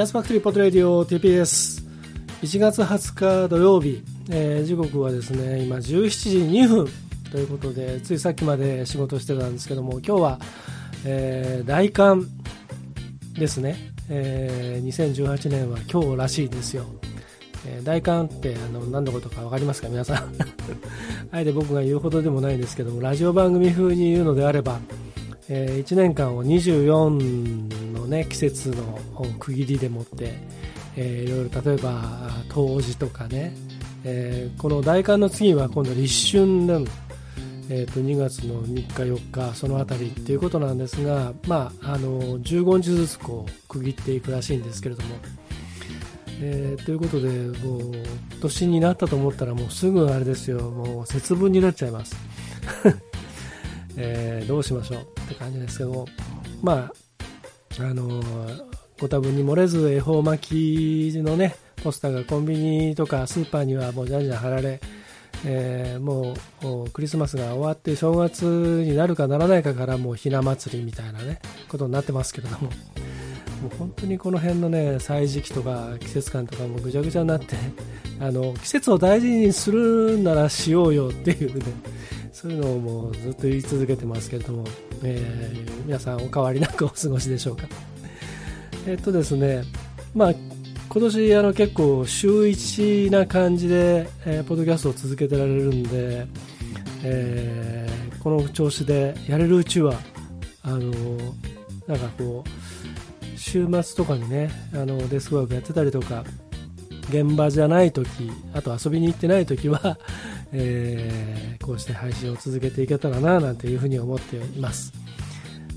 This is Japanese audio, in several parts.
エアスファクトリーポットレディオ TPS 1月20日土曜日、えー、時刻はですね今17時2分。ということでついさっきまで仕事してたんですけども今日は、えー、大寒ですね、えー、2018年は今日らしいですよ、えー、大寒ってあの何のことか分かりますか？皆さん。あえて僕が言うほどでもないんですけどもラジオ番組風に言うのであればえー、1年間を24、ね、季節の区切りでもって、えー、いろいろ例えば冬至とかね、えー、この大寒の次は今度立春なの、えー、と2月の3日4日その辺りっていうことなんですが、まあ、あの15日ずつこう区切っていくらしいんですけれども、えー、ということでもう年になったと思ったらもうすぐあれですよ。もう節分になっちゃいます。えー、どうしましょうって感じですけども、まあ、あのご多分に漏れず恵方巻きのね、ポスターがコンビニとかスーパーにはもうじゃんじゃん貼られ、えー、もうクリスマスが終わって正月になるかならないかからもうひな祭りみたいなねことになってますけれども。もう本当にこの辺のね歳時期とか季節感とかもぐちゃぐちゃになって あの季節を大事にするならしようよっていうね そういうのをもうずっと言い続けてますけれども、えー、皆さんお変わりなくお過ごしでしょうか。えっとですね、まあ、今年あの結構週1な感じで、えー、ポッドキャストを続けてられるんで、えー、この調子でやれるうちはあのなんかこう週末とかにねあのデスクワークやってたりとか現場じゃない時あと遊びに行ってない時は えー、こうして配信を続けていけたらななんていうふうに思っています。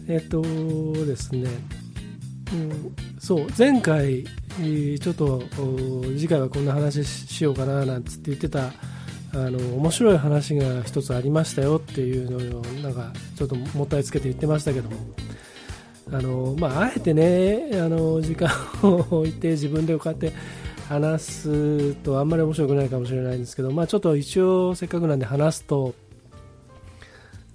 えっ、とですね、うん、そう前回ちょっと次回はこんな話しようかななんつって言ってたあの面白い話が一つありましたよっていうのをなんかちょっともったいつけて言ってましたけどもあの、まあ、あえてねあの時間を置いて自分でこうやって話すとあんまり面白くないかもしれないんですけど、まあ、ちょっと一応せっかくなんで話すと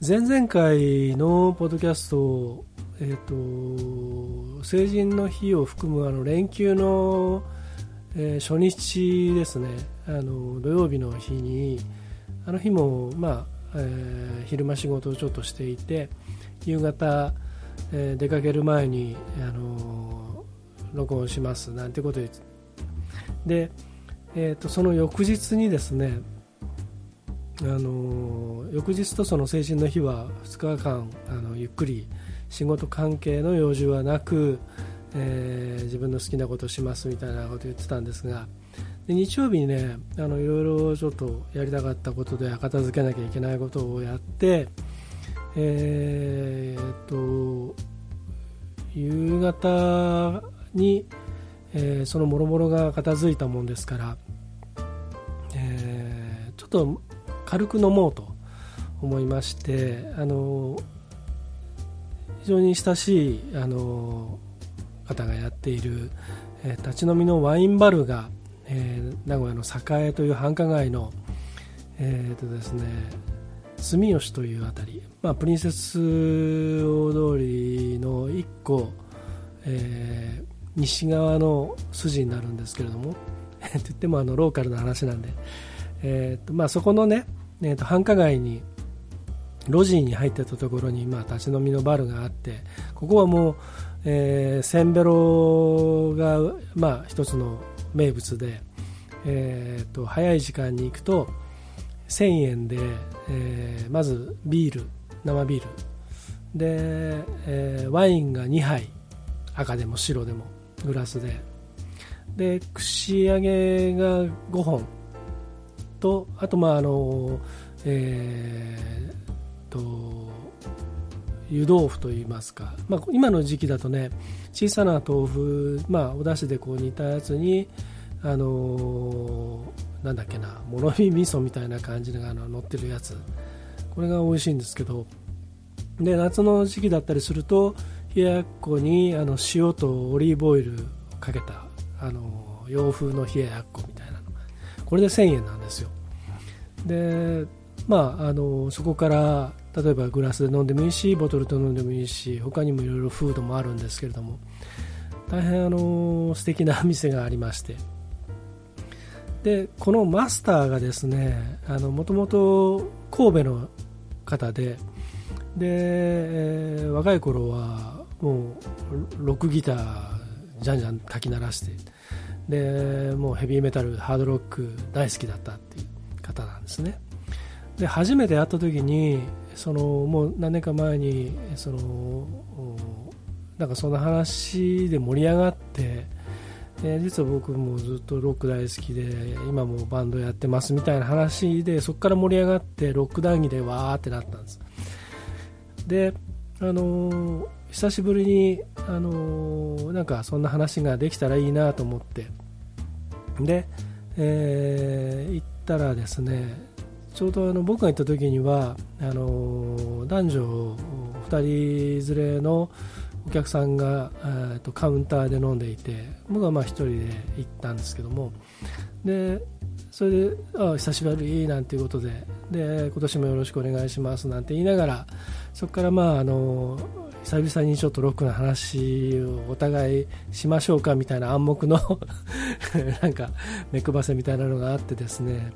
前々回のポッドキャスト、えーと、成人の日を含むあの連休の、えー、初日ですね。あの土曜日の日にあの日も、まあえー、昼間仕事をちょっとしていて夕方、えー、出かける前に、あの録音しますなんてことをで、えーと、その翌日にですねあの翌日とその成人の日は2日間あのゆっくり仕事関係の用事はなく、えー、自分の好きなことをしますみたいなことを言ってたんですがで日曜日にねあのいろいろちょっとやりたかったことで片付けなきゃいけないことをやってえー、っと夕方にえー、そのもろもろが片付いたもんですから、えー、ちょっと軽く飲もうと思いましてあの非常に親しいあの方がやっている、えー、立ち飲みのワインバルが、えー、名古屋の栄という繁華街の、えーとですね、住吉というあたり、まあ、プリンセス大通りの1個、えー西側の筋になるんですけれども と言ってもあのローカルな話なんで、えーとまあ、そこのね、えー、と繁華街に路地に入ってたところに、まあ、立ち飲みのバルがあってここはもう、えー、センベロが、まあ、一つの名物で、えーと、早い時間に行くと1000円で、えー、まずビール生ビール。で、えー、ワインが2杯。赤でも白でも。グラスで。で串揚げが5本。とあとまああのえー、と湯豆腐といいますか、まあ、今の時期だとね小さな豆腐、まあ、お出汁でこう煮たやつにあのー、なんだっけなもろみ味噌みたいな感じが乗ってるやつ。これが美味しいんですけどで夏の時期だったりすると冷ややっこにあの塩とオリーブオイルかけたあの洋風の冷ややっこみたいなのこれで1000円なんですよ。でまああのそこから例えばグラスで飲んでもいいしボトルと飲んでもいいし他にもいろいろフードもあるんですけれども大変あの素敵な店がありまして。でこのマスターがですねもともと神戸の方でで、えー、若い頃はもうロックギターじゃんじゃんかき鳴らしてでもうヘビーメタルハードロック大好きだったっていう方なんですね。で初めて会った時にそのもう何年か前にそのなんかその話で盛り上がってで実は僕もずっとロック大好きで今もバンドやってますみたいな話でそこから盛り上がってロック談義でわーってなったんです。であのー、久しぶりに、あのー、なんかそんな話ができたらいいなと思って。で、えー、行ったらですねちょうどあの僕が行った時にはあの男女2人連れのお客さんが、えー、とカウンターで飲んでいて僕はまあ1人で行ったんですけども。でそれであ久しぶりなんていうことでで今年もよろしくお願いしますなんて言いながらそこからまああの久々にちょっとロックの話をお互いしましょうかみたいな暗黙の なんか目配せみたいなのがあってですね。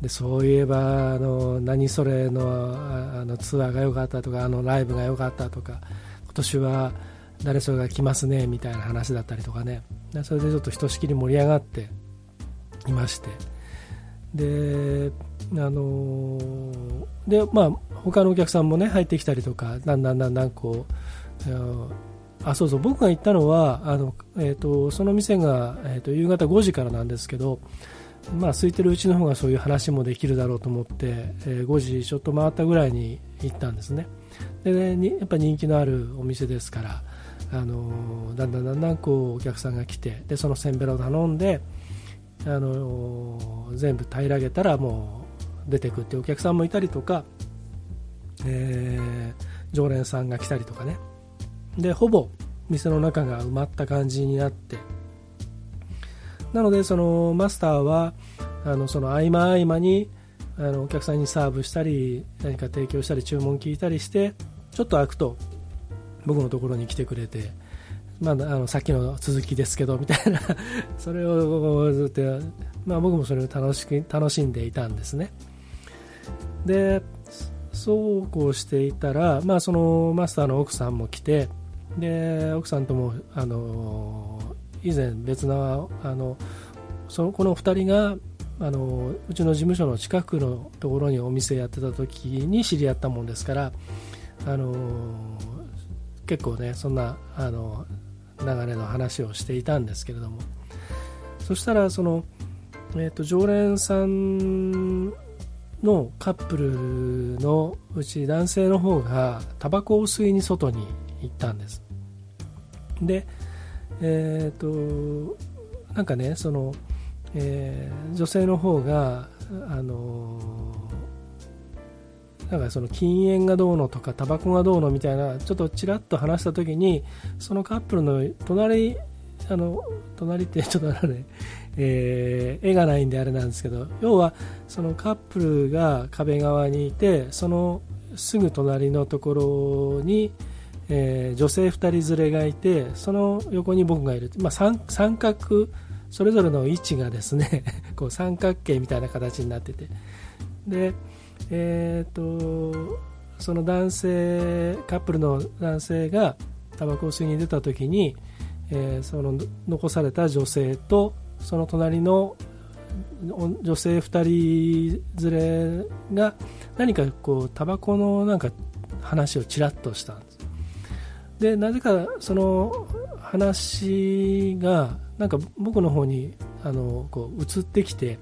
でそういえばあの何それのあのツアーが良かったとかあのライブが良かったとか今年は誰それが来ますねみたいな話だったりとかね。それでちょっとひとしきり盛り上がっていまして。であのでまあ他のお客さんもね入ってきたりとかだんだんだんだんこうあそうそう僕が行ったのはあの、えーと、その店が、えーと夕方5時からなんですけどまあ、空いてるうちの方がそういう話もできるだろうと思って、えー、5時ちょっと回ったぐらいに行ったんですね。でねやっぱ人気のあるお店ですから、あの、だんだんだんだんこうお客さんが来てでそのせんべろを頼んで、あの、全部平らげたらもう出てくってお客さんもいたりとか、えー、常連さんが来たりとかね。でほぼ店の中が埋まった感じになって。なのでそのマスターはあのその合間合間にあのお客さんにサーブしたり何か提供したり注文聞いたりしてちょっと開くと僕のところに来てくれて、まあ、あのさっきの続きですけどみたいな。それをずっと、まあ、僕もそれを楽し楽しんでいたんですね。でそうこうしていたら、まあ、そのマスターの奥さんも来てで奥さんともあの以前別なあのそのこの2人があのうちの事務所の近くのところにお店やってた時に知り合ったもんですからあの結構ねそんなあの流れの話をしていたんですけれども。そしたらその、えーと、常連さんのカップルのうち男性の方がタバコを吸いに外に行ったんです。でえっ、ー、となんかねその、えー、女性の方があのなんかその禁煙がどうのとかタバコがどうのみたいなちょっとちらっと話した時にそのカップルの隣あの隣ってちょっとあのね、えー、絵がないんであれなんですけど要はそのカップルが壁側にいてそのすぐ隣のところに、えー、女性2人連れがいてその横に僕がいる、まあ、三三角それぞれの位置がですね こう三角形みたいな形になってて。で、えーと、その男性カップルの男性がタバコを吸いに出た時に、えー、その残された女性とその隣の女性2人連れが何かこうタバコのなんか話をちらっとしたんですでなぜかその話がなんか僕の方にあのこう移ってきて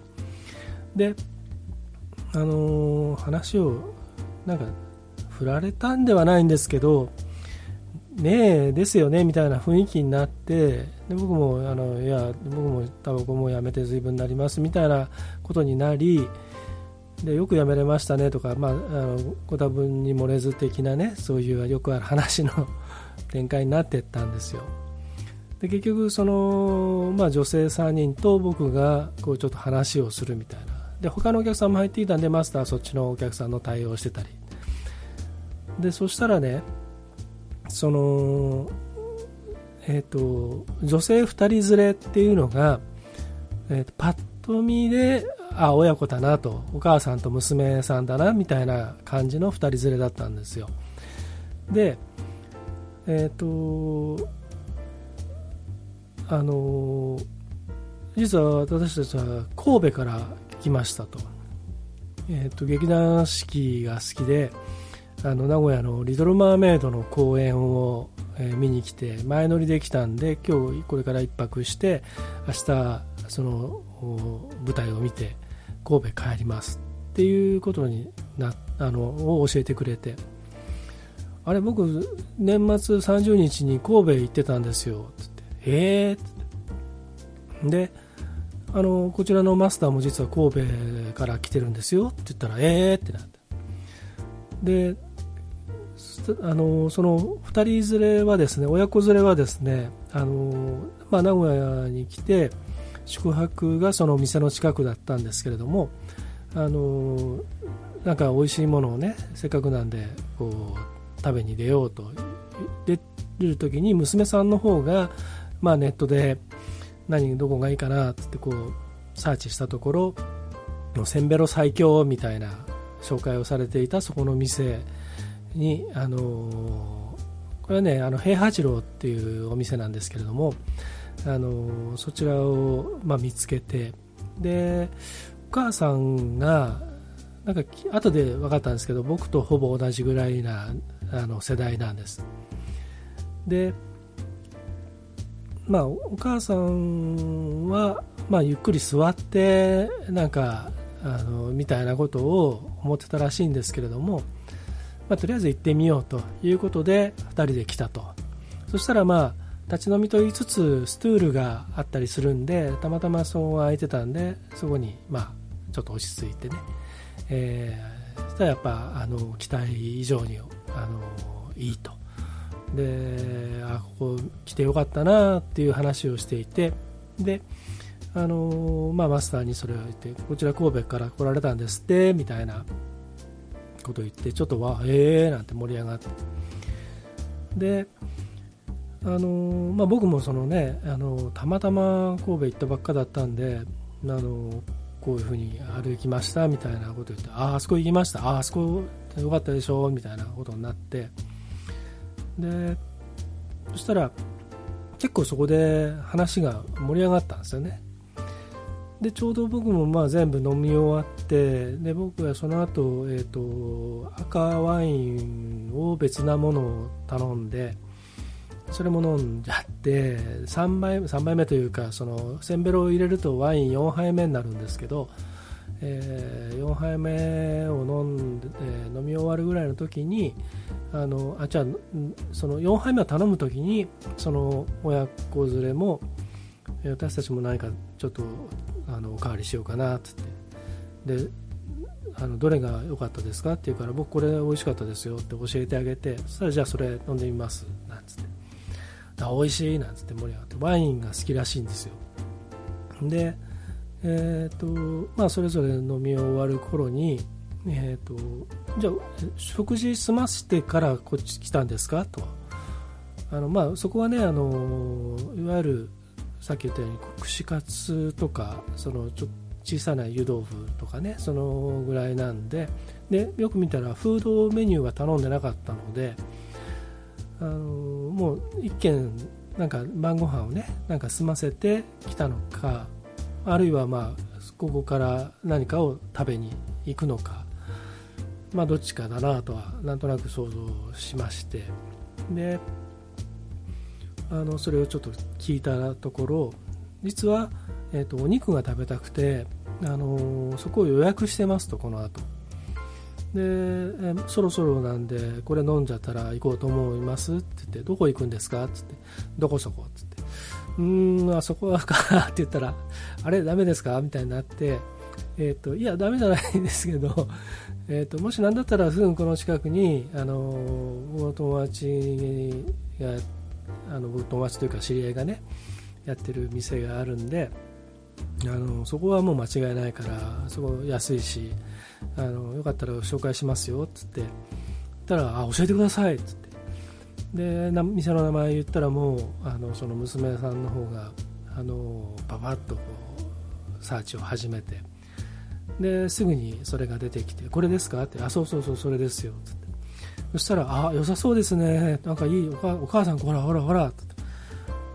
であの話をなんか振られたんではないんですけどねえですよねみたいな雰囲気になってで僕もあのいや僕もタバコもやめて随分になりますみたいなことになりでよくやめれましたねとか、まあ、あのご多分に漏れず的なねそういうよくある話の展開になっていったんですよ。で結局その、まあ、女性3人と僕がこうちょっと話をするみたいな。で他のお客さんも入っていたんでマスターはそっちのお客さんの対応してたり。でそしたらねその、えーと、女性2人連れっていうのが、えーと、パッと見であ親子だなとお母さんと娘さんだなみたいな感じの2人連れだったんですよ。でえっ、ー、とあの実は私たちは神戸から来ましたと,、えーと劇団四季が好きであの名古屋のリトル・マーメイドの公演を、えー、見に来て前乗りで来たんで今日これから1泊して明日その舞台を見て神戸帰りますっていうことになあのを教えてくれて。あれ僕年末30日に神戸行ってたんですよ。つってええー、であのこちらのマスターも実は神戸から来てるんですよ。って言ったらええー、ってなって。であのその2人連れはですね親子連れはですねあの、まあ、名古屋に来て宿泊がその店の近くだったんですけれどもあのなんか美味しいものをねせっかくなんでこう食べに出ようと。出る時に娘さんの方が、まあ、ネットで何どこがいいかなっつってこうサーチしたところせんべろ最強みたいな紹介をされていたそこの店に、あのこれはねあの平八郎っていうお店なんですけれども、あのそちらを、まあ、見つけてでお母さんがなんか後で分かったんですけど僕とほぼ同じぐらいなあの世代なんです。でまあお母さんは、まあ、ゆっくり座ってなんかあのみたいなことを思ってたらしいんですけれどもまあ、とりあえず行ってみようということで2人で来たと。そしたらまあ立ち飲みと言いつつストゥールがあったりするんでたまたまそこが空いてたんでそこにまあちょっと落ち着いてね、えー、そしたらやっぱあの期待以上にあのいいと。であここ来てよかったなっていう話をしていてであのまあ、マスターにそれを言ってこちら神戸から来られたんですってみたいなことを言ってちょっとわええー、なんて盛り上がって。であのまあ、僕もそのねあのたまたま神戸行ったばっかだったんであのこういうふうに歩きましたみたいなこと言ってああそこ行きましたああそこよかったでしょみたいなことになってでそしたら結構そこで話が盛り上がったんですよね。でちょうど僕もまあ全部飲み終わってで僕はその後、えーと、赤ワインを別なものを頼んでそれも飲んじゃって3杯 ,3 杯目というかそのせんべろを入れるとワイン4杯目になるんですけど、えー、4杯目を飲んで、飲み終わるぐらいの時にあのあじゃあその4杯目を頼む時にその親子連れも私たちも何かちょっとあのおかわりしようかなっつって。であのどれが良かったですかって言うから僕これ美味しかったですよって教えてあげてそしたらじゃあそれ飲んでみますなんつって。あ美味しいなんつって盛り上がって。ワインが好きらしいんですよ。でえっ、とまあそれぞれ飲み終わる頃にえーと、じゃあ食事済ましてからこっち来たんですか？と。あの、まあ、そこはねあのいわゆるさっき言ったように串カツとかそのちょ小さな湯豆腐とかねそのぐらいなんででよく見たらフードメニューは頼んでなかったのであのもう一軒なんか晩ご飯をねなんか済ませてきたのかあるいはまあここから何かを食べに行くのかまあどっちかだなとはなんとなく想像しまして。であのそれをちょっと聞いたところ実は、えーと、お肉が食べたくて、あのそこを予約してますとこの後。でえそろそろなんでこれ飲んじゃったら行こうと思いますって言ってどこ行くんですか？って言ってどこそこ？って言って。うーんあそこはかって言ったらあれ？ダメですか？みたいになってえーと、いや、ダメじゃないんですけど、えーと、もし何だったらすぐこの近くに、あの僕の友達があの僕友達というか知り合いがねやってる店があるんであのそこはもう間違いないからそこ安いしあのよかったら紹介しますよっつってたらあ教えてくださいっつって。で店の名前言ったらもうあのその娘さんの方があのババッとこうサーチを始めて。ですぐにそれが出てきてこれですか？ってあそうそうそうそれですよって。そしたらあ良さそうですね。なんかいいお母さんほらほらほらって。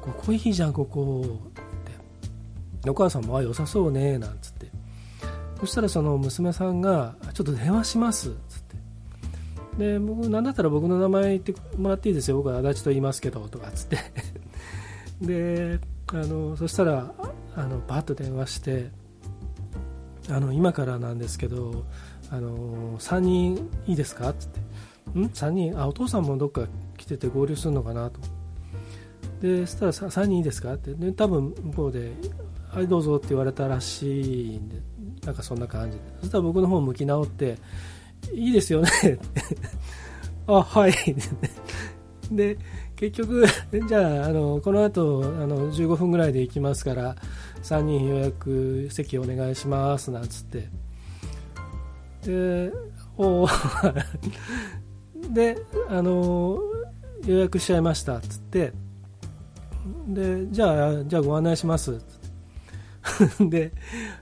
ここいいじゃんここ。って。お母さんもあ良さそうねなんつって。そしたらその娘さんがちょっと電話しますつって。で僕なんだったら僕の名前言ってもらっていいですよ。僕は足立と言いますけどとかつって。であのそしたらあのバッと電話してあの今からなんですけどあの3人いいですか？って。言ってん？3人？あお父さんもどっか来てて合流するのかなと。でそしたら3人いいですか？って。で多分向こうではいどうぞって言われたらしいんでなんかそんな感じで。そしたら僕の方向き直っていいですよね。あはい。で結局じゃああのこの後あの15分ぐらいで行きますから3人予約席お願いしますなんつって。でお であの予約しちゃいましたっつって。でじゃあじゃあご案内します で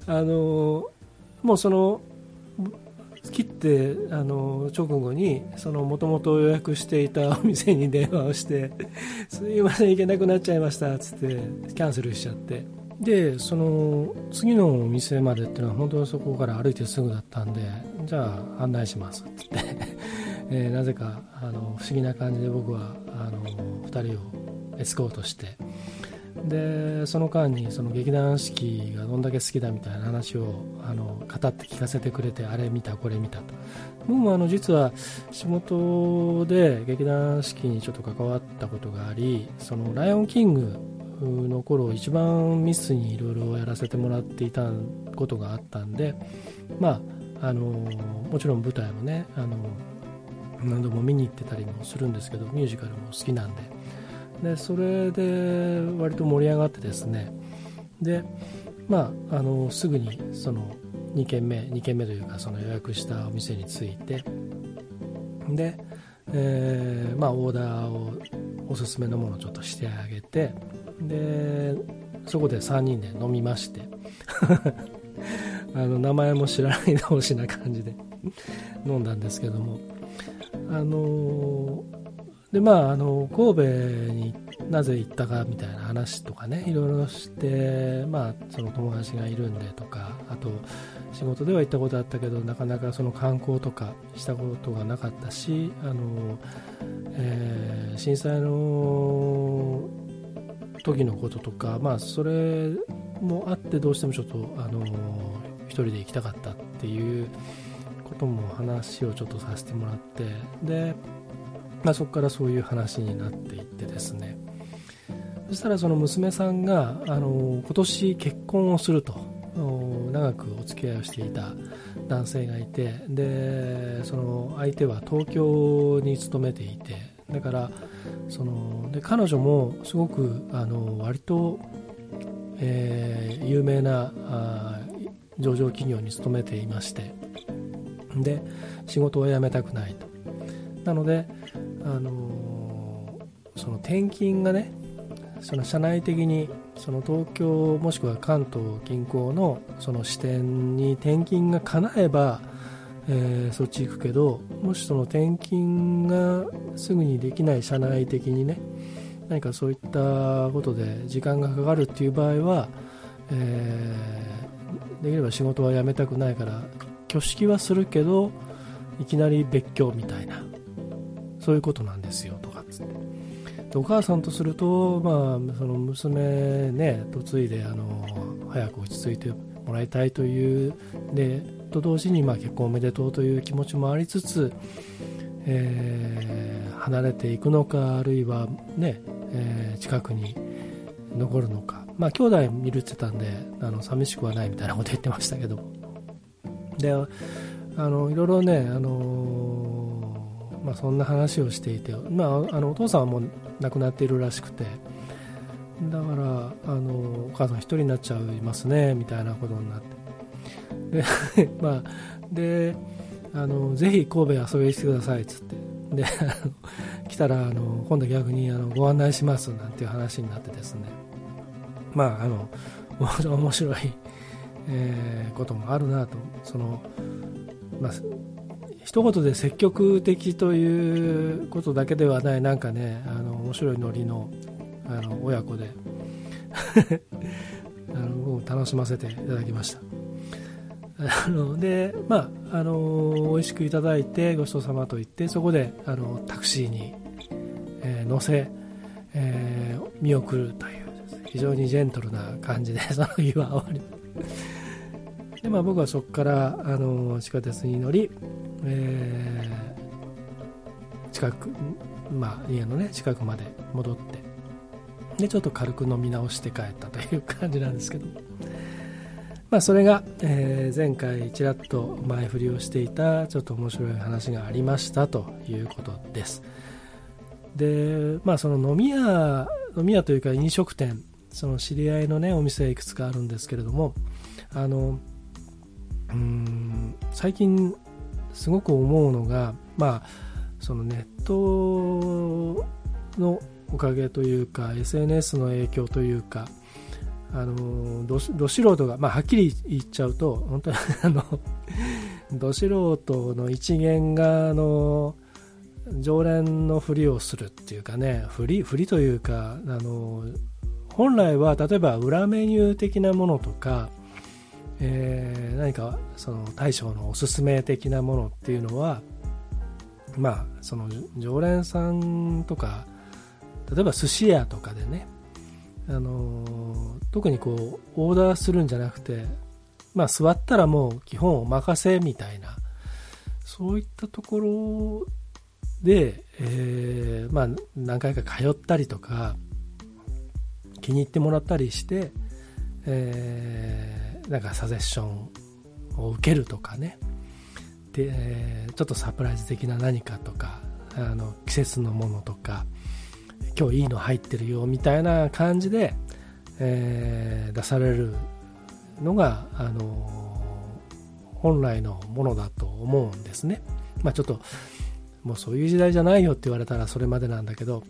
あのもうその切ってあの直後にもともと予約していた お店に電話をしてすいません行けなくなっちゃいましたっつってキャンセルしちゃって。でその次のお店までっていうのは本当にそこから歩いてすぐだったんでじゃあ案内します。って言って、えー、なぜかあの不思議な感じで僕はあの2人をエスコートして。でその間にその劇団四季がどんだけ好きだみたいな話をあの語って聞かせてくれてあれ見たこれ見たと。僕もあの実は仕事で劇団四季にちょっと関わったことがありそのライオンキングの頃一番ミスにいろいろやらせてもらっていたことがあったんでまああのもちろん舞台もねあの何度も見に行ってたりもするんですけどミュージカルも好きなんで。でそれで割と盛り上がってですね。でまああのすぐにその2軒目2軒目というかその予約したお店に着いて。で、えー、まあオーダーをおすすめのものをちょっとしてあげてでそこで3人で飲みまして。あの名前も知らない同士な感じで飲んだんですけども。あのでまああの神戸になぜ行ったかみたいな話とかねいろいろして、まあ、その友達がいるんでとかあと仕事では行ったことあったけどなかなかその観光とかしたことがなかったしあの、えー、震災の時のこととか、まあ、それもあってどうしてもちょっとあの一人で行きたかったっていうことも話をちょっとさせてもらってでまあ、そこからそういう話になっていってですね。そしたらその娘さんがあの今年結婚をすると長くお付き合いをしていた男性がいてでその相手は東京に勤めていてだからそので彼女もすごくあの割と、えー、有名なあ上場企業に勤めていまして。で仕事を辞めたくないと。なのであのその転勤がねその社内的にその東京もしくは関東近郊のその支店に転勤が叶えば、えー、そっち行くけどもしその転勤がすぐにできない社内的にね何かそういったことで時間がかかるっていう場合は、えー、できれば仕事は辞めたくないから挙式はするけどいきなり別居みたいな。そういうことなんですよとかつって。お母さんとすると、まあ、その娘ね嫁いであの早く落ち着いてもらいたいというでと同時に、まあ、結婚おめでとうという気持ちもありつつ、えー、離れていくのかあるいはね、えー、近くに残るのか。まあ兄弟見るって言ってたんであの寂しくはないみたいなこと言ってましたけど。であのいろいろねあのまあ、そんな話をしていて、まあ、あのお父さんはもう亡くなっているらしくてだからあのお母さん一人になっちゃいますねみたいなことになって。で, まあ、であのぜひ神戸遊びに来てくださいっつって。で来たらあの今度逆にあのご案内しますなんていう話になってですね。まああの面白い、えー、こともあるなと。その、まあ、一言で積極的ということだけではないなんかねあの面白いノリのあの親子で あの楽しませていただきました。あのでまああの美味しくいただいてごちそうさまと言ってそこであのタクシーに、えー、乗せ、えー、見送るという非常にジェントルな感じでその日は終わり。で、まあ、僕はそこからあの地下鉄に乗り、えー、近く、まあ、家の、ね、近くまで戻ってでちょっと軽く飲み直して帰ったという感じなんですけど。まあ、それが、えー、前回ちらっと前振りをしていたちょっと面白い話がありましたということです。でまあその飲み屋飲み屋というか飲食店その知り合いのねお店いくつかあるんですけれどもあのうん最近すごく思うのがまあそのネットのおかげというか SNS の影響というかあのどど素人が、まあ、はっきり言っちゃうと本当にあの ど素人の一元があの常連のふりをするっていうかねふりふりというかあの本来は例えば裏メニュー的なものとか、えー、何かその大将のおすすめ的なものっていうのはまあその常連さんとか例えば寿司屋とかでねあの特にこうオーダーするんじゃなくて、まあ、座ったらもう基本お任せみたいなそういったところで、えー、まあ、何回か通ったりとか気に入ってもらったりして、えー、なんかサジェッションを受けるとかねで、ちょっとサプライズ的な何かとかあの季節のものとか今日いいの入ってるよみたいな感じで、えー、出されるのが、あの本来のものだと思うんですね。まあ、ちょっともうそういう時代じゃないよって言われたらそれまでなんだけど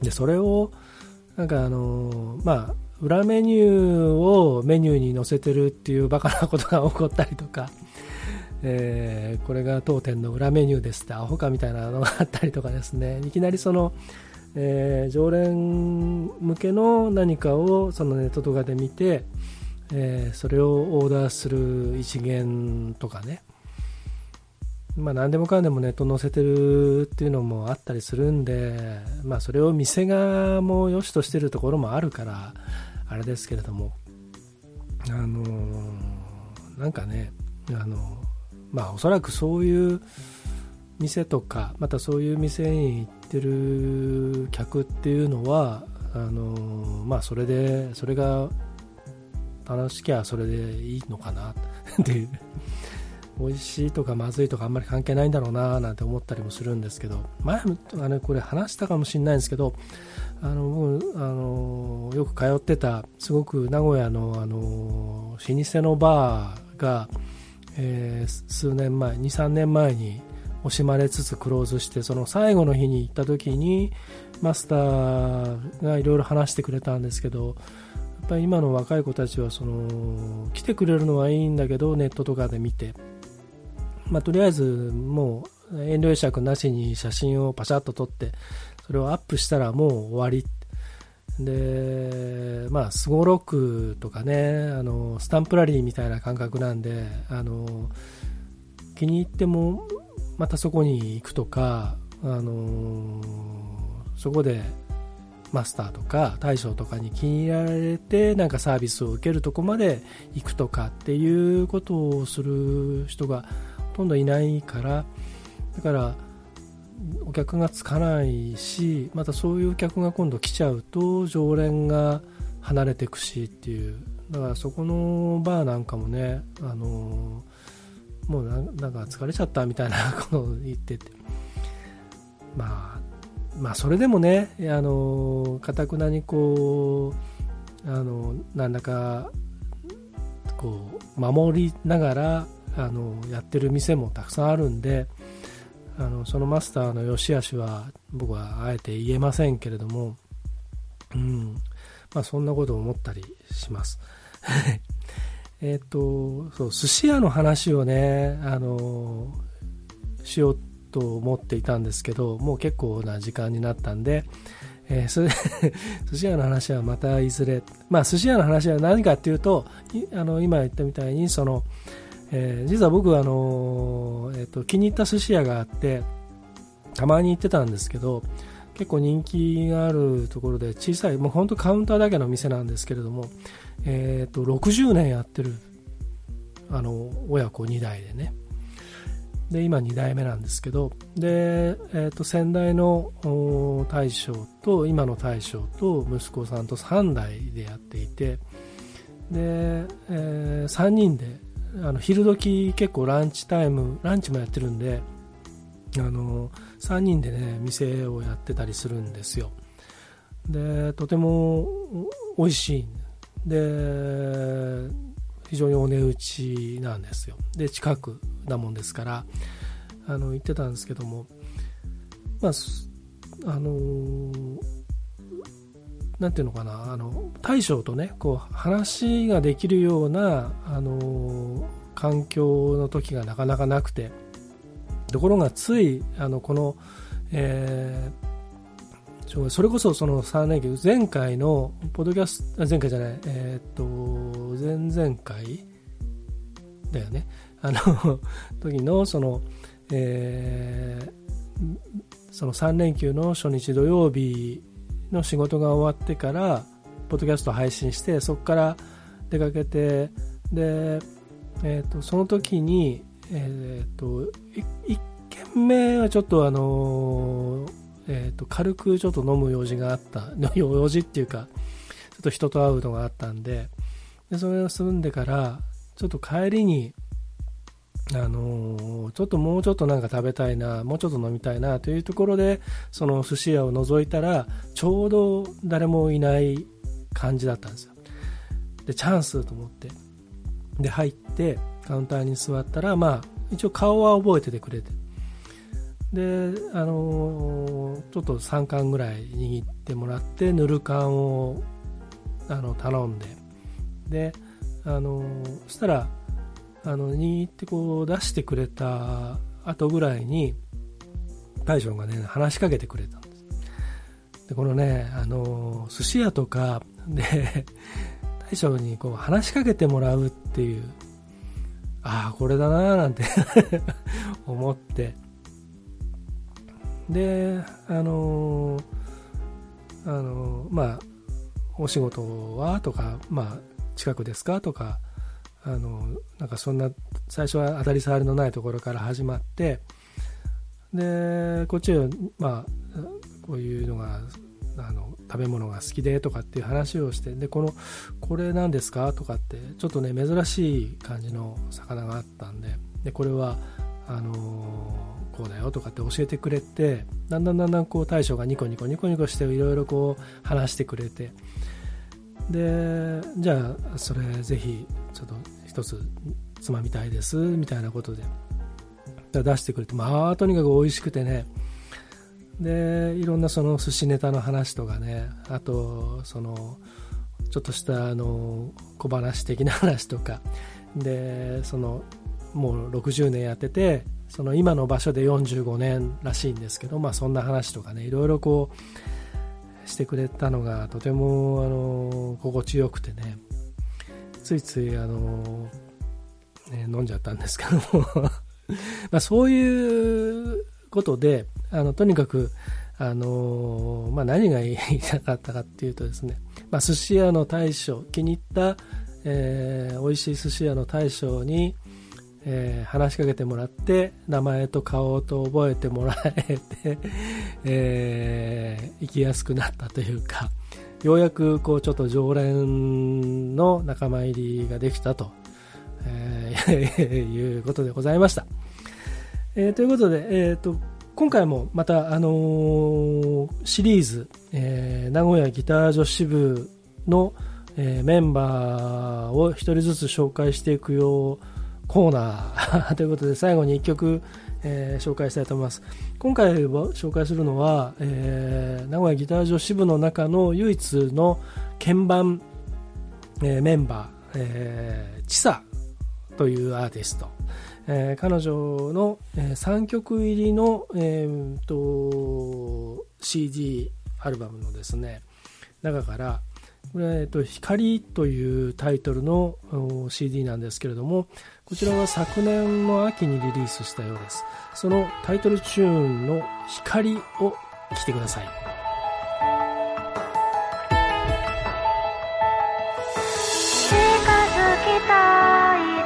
でそれをなんかあのまあ裏メニューをメニューに載せてるっていうバカなことが起こったりとか、えー、これが当店の裏メニューですってアホかみたいなのがあったりとかですね。いきなりそのえー、常連向けの何かをそのネットとかで見て、えー、それをオーダーする一元とかね、まあ、何でもかんでもネット載せてるっていうのもあったりするんで、まあ、それを店側も良しとしてるところもあるからあれですけれどもあのー、なんかねあのまあおそらくそういう店とかまたそういう店に行ってる客っていうのはあのまあそれでそれが楽しきゃそれでいいのかなっていう。美味しいとかまずいとかあんまり関係ないんだろうななんて思ったりもするんですけど前あのこれ話したかもしれないんですけどあのあのよく通ってたすごく名古屋のあの老舗のバーが、えー、数年前23年前に惜しまれつつクローズしてその最後の日に行った時にマスターがいろいろ話してくれたんですけどやっぱり今の若い子たちはその来てくれるのはいいんだけどネットとかで見て、まあ、とりあえずもう遠慮尺なしに写真をパシャッと撮ってそれをアップしたらもう終わり。でまあすごろくとかねあのスタンプラリーみたいな感覚なんであの気に入ってもまたそこに行くとか、あの、そこでマスターとか大将とかに気に入られてなんかサービスを受けるとこまで行くとかっていうことをする人がほとんどいないからだからお客がつかないしまたそういう客が今度来ちゃうと常連が離れていくしっていう。だからそこのバーなんかもねあのもうなんか疲れちゃったみたいな ことを言ってて、まあ、まあそれでもねあのかたくなにこうあのなんだかこう守りながらあのやってる店もたくさんあるんであのそのマスターの良し悪しは僕はあえて言えませんけれども、うんまあ、そんなことを思ったりします。えっとそう寿司屋の話をねあのしようと思っていたんですけどもう結構な時間になったんで、えー、それ 寿司屋の話はまたいずれ、まあ、寿司屋の話は何かっていうとあの今言ったみたいにその、えー、実は僕はあの、えーと、気に入った寿司屋があってたまに行ってたんですけど結構人気があるところで小さいもう本当カウンターだけの店なんですけれども、えーと、と60年やってるあの親子2代でね。で今2代目なんですけどで、えー、と先代の大将と今の大将と息子さんと3代でやっていてで、えー、3人であの昼時結構ランチタイムランチもやってるんであの3人でね店をやってたりするんですよ。でとても美味しいで。非常にお値打ちなんですよ。で近くなもんですからあの言ってたんですけども。まああのなんていうのかなあの大将とねこう話ができるようなあの環境の時がなかなかなくてところがついあのこの、えー、それこそその3連休前回のポッドキャスト前回じゃないえー、っと前々回だよね。あの時のその、えー、その3連休の初日土曜日の仕事が終わってからポッドキャスト配信してそこから出かけてで、えーと、その時に、えーと、1軒目はちょっとあのえーと軽くちょっと飲む用事があった。用事っていうかちょっと人と会うのがあったんででそれを済んでからちょっと帰りにあの、ちょっともうちょっとなんか食べたいなもうちょっと飲みたいなというところでその寿司屋を覗いたらちょうど誰もいない感じだったんですよ。でチャンスと思って。で入ってカウンターに座ったらまあ一応顔は覚えててくれて。であの、ちょっと3缶ぐらい握ってもらってぬる缶をあの頼んで。であのそしたらあの握ってこう出してくれた後ぐらいに大将がね話しかけてくれたんです。でこのねあの寿司屋とかで大将にこう話しかけてもらうっていうああこれだなーなんて 思って。であのあのまあお仕事はとかまあ近くですかとかあのなんかそんな最初は当たり障りのないところから始まってでこっちはまあこういうのがあの食べ物が好きでとかっていう話をしてでこのこれ何ですか？とかってちょっとね珍しい感じの魚があったんででこれはあのこうだよとかって教えてくれてだんだんだんだんこう大将がニコニコニコニコしていろいろこう話してくれてでじゃあそれぜひちょっと一つつまみたいですみたいなことで出してくれてまあとにかく美味しくてね。でいろんなその寿司ネタの話とかね。あとそのちょっとしたあの小話的な話とか。でそのもう60年やっててその今の場所で45年らしいんですけど、まあ、そんな話とかね。いろいろこうしてくれたのがとてもあの心地よくてね。ついついあの、ね、飲んじゃったんですけども。まあそういうことであのとにかくあの、まあ、何が言いたかったかっていうとですね、まあ、寿司屋の大将気に入った、えー、美味しい寿司屋の大将にえー、話しかけてもらって名前と顔と覚えてもらえて、えー、行きやすくなったというかようやくこうちょっと常連の仲間入りができたと、えー、いうことでございました。えー、ということで、えーと、今回もまた、あのー、シリーズ、えー、名古屋ギター女子部の、えー、メンバーを一人ずつ紹介していくようコーナー。ということで最後に1曲、えー、紹介したいと思います。今回紹介するのは、えー、名古屋ギター女子部の中の唯一の鍵盤、えー、メンバー、えー、チサというアーティスト、えー、彼女の、えー、3曲入りの、えーと、CD アルバムのですね中からこれ、えっと、光というタイトルの CD なんですけれどもこちらは昨年の秋にリリースしたようです。そのタイトルチューンの光を聴いてください。たい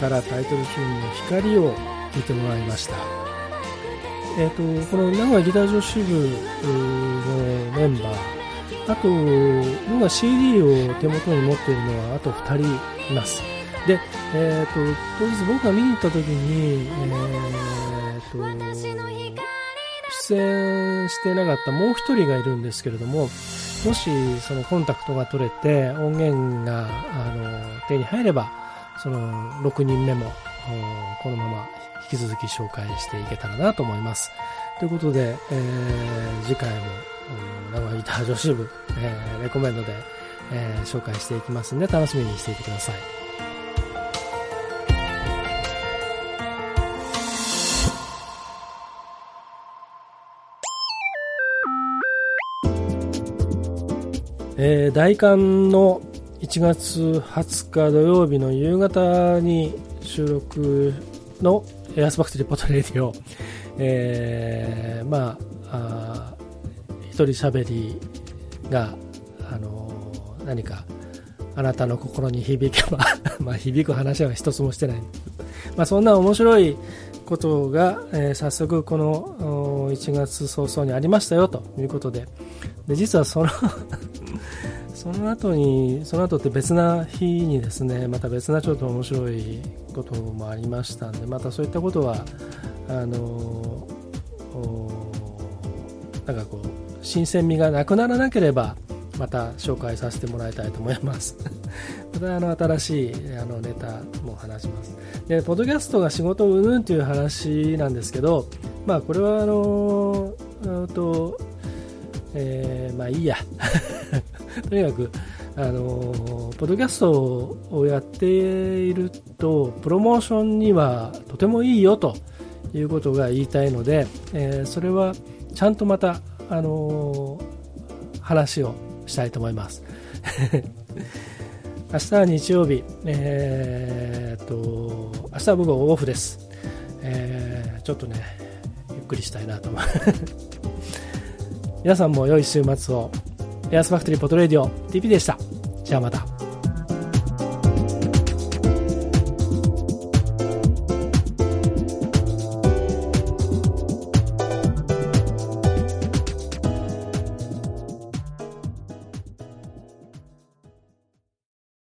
からタイトルチューンの「光」を聴いてもらいました、えーと、この名古屋ギター女子部のメンバーあと僕は CD を手元に持っているのはあと2人います。で、えーと、当日僕が見に行った時に、えーと、出演してなかったもう1人がいるんですけれどももしそのコンタクトが取れて音源があの手に入ればその6人目もこのまま引き続き紹介していけたらなと思います。ということで、えー、次回も名古屋ギター女子部、えー、レコメンドで、えー、紹介していきますので楽しみにしていてください。えー、大寒の1月20日土曜日の夕方に収録のエアスファクトリーポトレディオ、えー、まあ、あ一人喋りが、あのー、何かあなたの心に響けば まあ響く話は一つもしてない。まあそんな面白いことが、えー、早速この1月早々にありましたよということで、で実はそのその後に、その後って別な日にですね、また別なちょっと面白いこともありましたんで、またそういったことは、あのなんかこう、新鮮味がなくならなければ、また紹介させてもらいたいと思います。またあの新しいあのネタも話しますでポッドキャストが仕事を生むという話なんですけど、まあ、これはあのと、えー、まあいいや とにかくあのポッドキャストをやっているとプロモーションにはとてもいいよということが言いたいので、えー、それはちゃんとまた、あの話をしたいと思います。明日は日曜日、えー、っと明日は僕はオフです、えー、ちょっとねゆっくりしたいなと思います皆さんも良い週末を。エアスファクトリーポトレーディオ TP でした。じゃあまた。